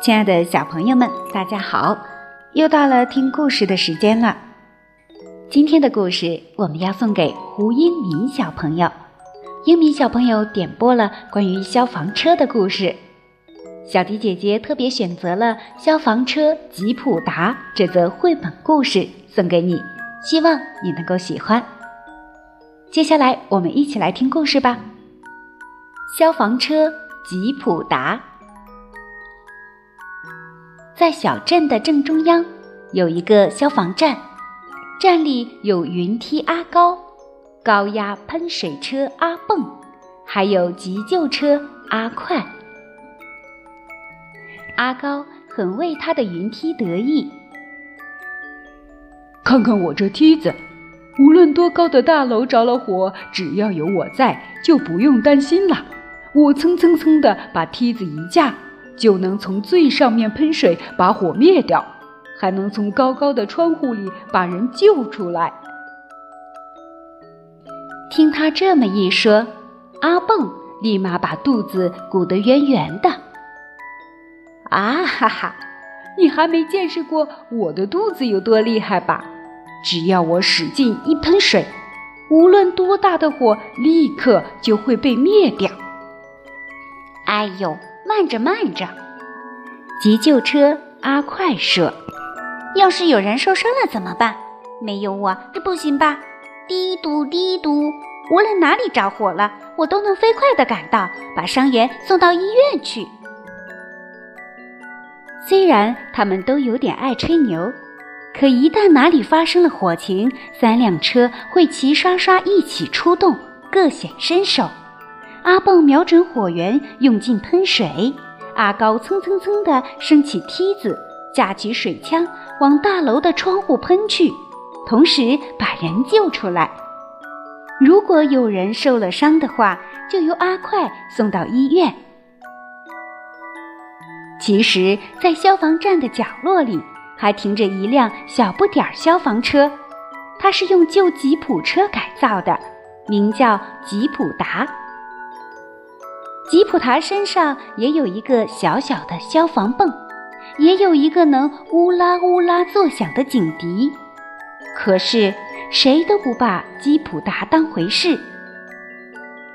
亲爱的小朋友们，大家好！又到了听故事的时间了。今天的故事我们要送给胡英敏小朋友。英敏小朋友点播了关于消防车的故事，小迪姐姐特别选择了《消防车吉普达》这则绘本故事送给你，希望你能够喜欢。接下来我们一起来听故事吧。消防车吉普达。在小镇的正中央，有一个消防站，站里有云梯阿高、高压喷水车阿蹦，还有急救车阿快。阿高很为他的云梯得意。看看我这梯子，无论多高的大楼着了火，只要有我在，就不用担心了。我蹭蹭蹭的把梯子一架。就能从最上面喷水把火灭掉，还能从高高的窗户里把人救出来。听他这么一说，阿蹦立马把肚子鼓得圆圆的。啊哈哈！你还没见识过我的肚子有多厉害吧？只要我使劲一喷水，无论多大的火，立刻就会被灭掉。哎呦！慢着，慢着！急救车阿快说：“要是有人受伤了怎么办？没有我这不行吧？”滴嘟滴嘟，无论哪里着火了，我都能飞快地赶到，把伤员送到医院去。虽然他们都有点爱吹牛，可一旦哪里发生了火情，三辆车会齐刷刷一起出动，各显身手。阿蹦瞄准火源，用劲喷水；阿高蹭蹭蹭地升起梯子，架起水枪，往大楼的窗户喷去，同时把人救出来。如果有人受了伤的话，就由阿快送到医院。其实，在消防站的角落里，还停着一辆小不点儿消防车，它是用旧吉普车改造的，名叫吉普达。吉普达身上也有一个小小的消防泵，也有一个能乌拉乌拉作响的警笛。可是谁都不把吉普达当回事。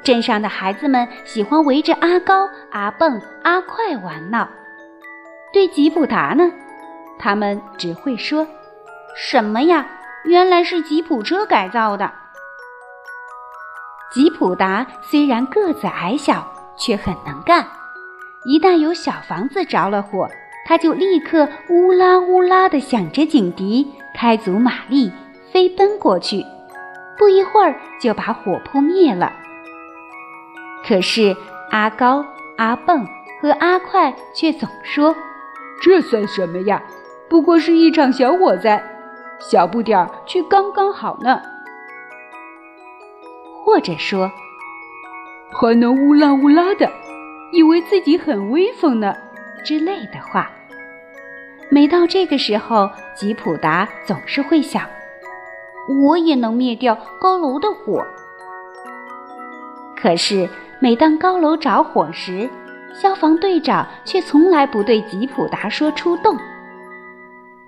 镇上的孩子们喜欢围着阿高、阿蹦、阿快玩闹。对吉普达呢，他们只会说：“什么呀？原来是吉普车改造的。”吉普达虽然个子矮小。却很能干，一旦有小房子着了火，他就立刻呜啦呜啦地响着警笛，开足马力飞奔过去，不一会儿就把火扑灭了。可是阿高、阿蹦和阿快却总说：“这算什么呀？不过是一场小火灾，小不点儿却刚刚好呢。”或者说。还能乌拉乌拉的，以为自己很威风呢，之类的话。每到这个时候，吉普达总是会想：我也能灭掉高楼的火。可是，每当高楼着火时，消防队长却从来不对吉普达说出动。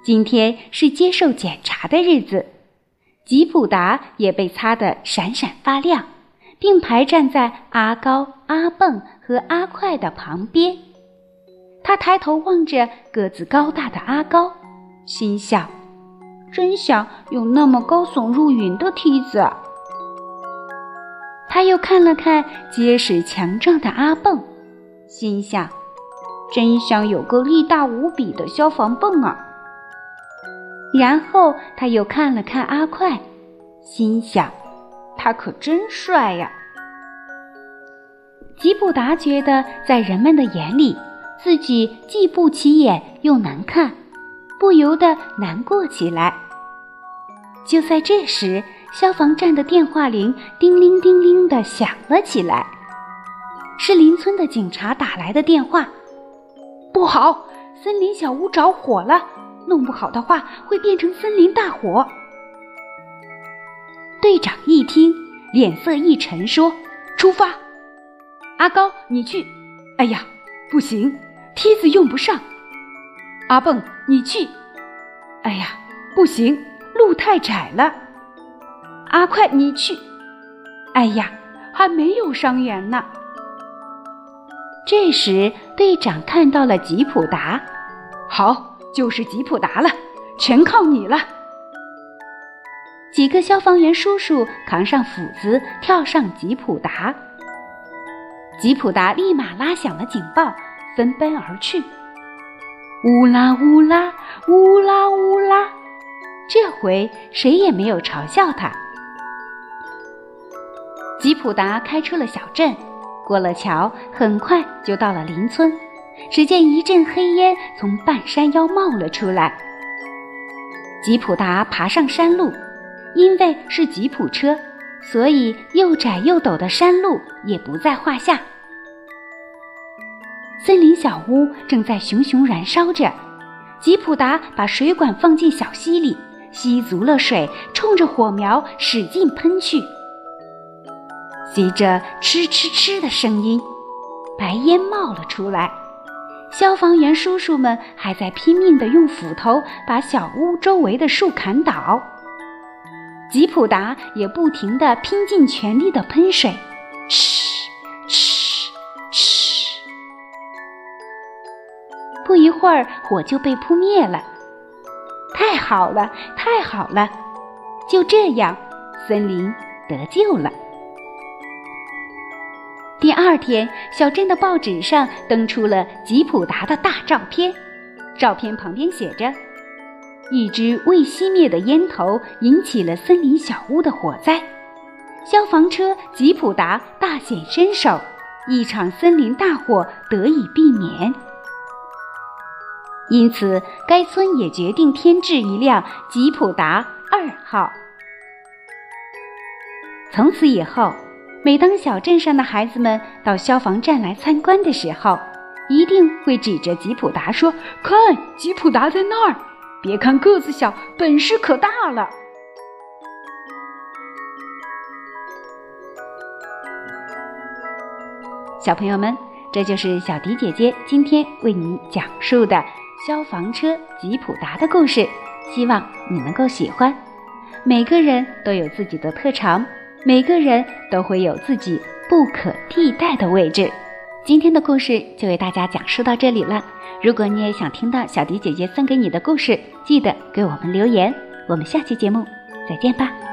今天是接受检查的日子，吉普达也被擦得闪闪发亮。并排站在阿高、阿蹦和阿快的旁边。他抬头望着个子高大的阿高，心想：“真想有那么高耸入云的梯子。”他又看了看结实强壮的阿蹦，心想：“真想有个力大无比的消防泵啊！”然后他又看了看阿快，心想。他可真帅呀！吉普达觉得，在人们的眼里，自己既不起眼又难看，不由得难过起来。就在这时，消防站的电话铃叮铃叮铃的响了起来，是邻村的警察打来的电话。不好，森林小屋着火了，弄不好的话会变成森林大火。队长一听，脸色一沉，说：“出发！阿高，你去。哎呀，不行，梯子用不上。阿蹦，你去。哎呀，不行，路太窄了。阿快，你去。哎呀，还没有伤员呢。”这时，队长看到了吉普达，好，就是吉普达了，全靠你了。几个消防员叔叔扛上斧子，跳上吉普达。吉普达立马拉响了警报，飞奔而去。乌拉乌拉，乌拉乌拉，这回谁也没有嘲笑他。吉普达开出了小镇。过了桥，很快就到了邻村。只见一阵黑烟从半山腰冒了出来。吉普达爬上山路，因为是吉普车，所以又窄又陡的山路也不在话下。森林小屋正在熊熊燃烧着，吉普达把水管放进小溪里，吸足了水，冲着火苗使劲喷去。随着哧哧哧的声音，白烟冒了出来。消防员叔叔们还在拼命地用斧头把小屋周围的树砍倒。吉普达也不停地拼尽全力地喷水，哧哧哧。不一会儿，火就被扑灭了。太好了，太好了！就这样，森林得救了。第二天，小镇的报纸上登出了吉普达的大照片。照片旁边写着：“一只未熄灭的烟头引起了森林小屋的火灾，消防车吉普达大显身手，一场森林大火得以避免。因此，该村也决定添置一辆吉普达二号。从此以后。”每当小镇上的孩子们到消防站来参观的时候，一定会指着吉普达说：“看，吉普达在那儿！别看个子小，本事可大了。”小朋友们，这就是小迪姐姐今天为你讲述的消防车吉普达的故事，希望你能够喜欢。每个人都有自己的特长。每个人都会有自己不可替代的位置。今天的故事就为大家讲述到这里了。如果你也想听到小迪姐姐送给你的故事，记得给我们留言。我们下期节目再见吧。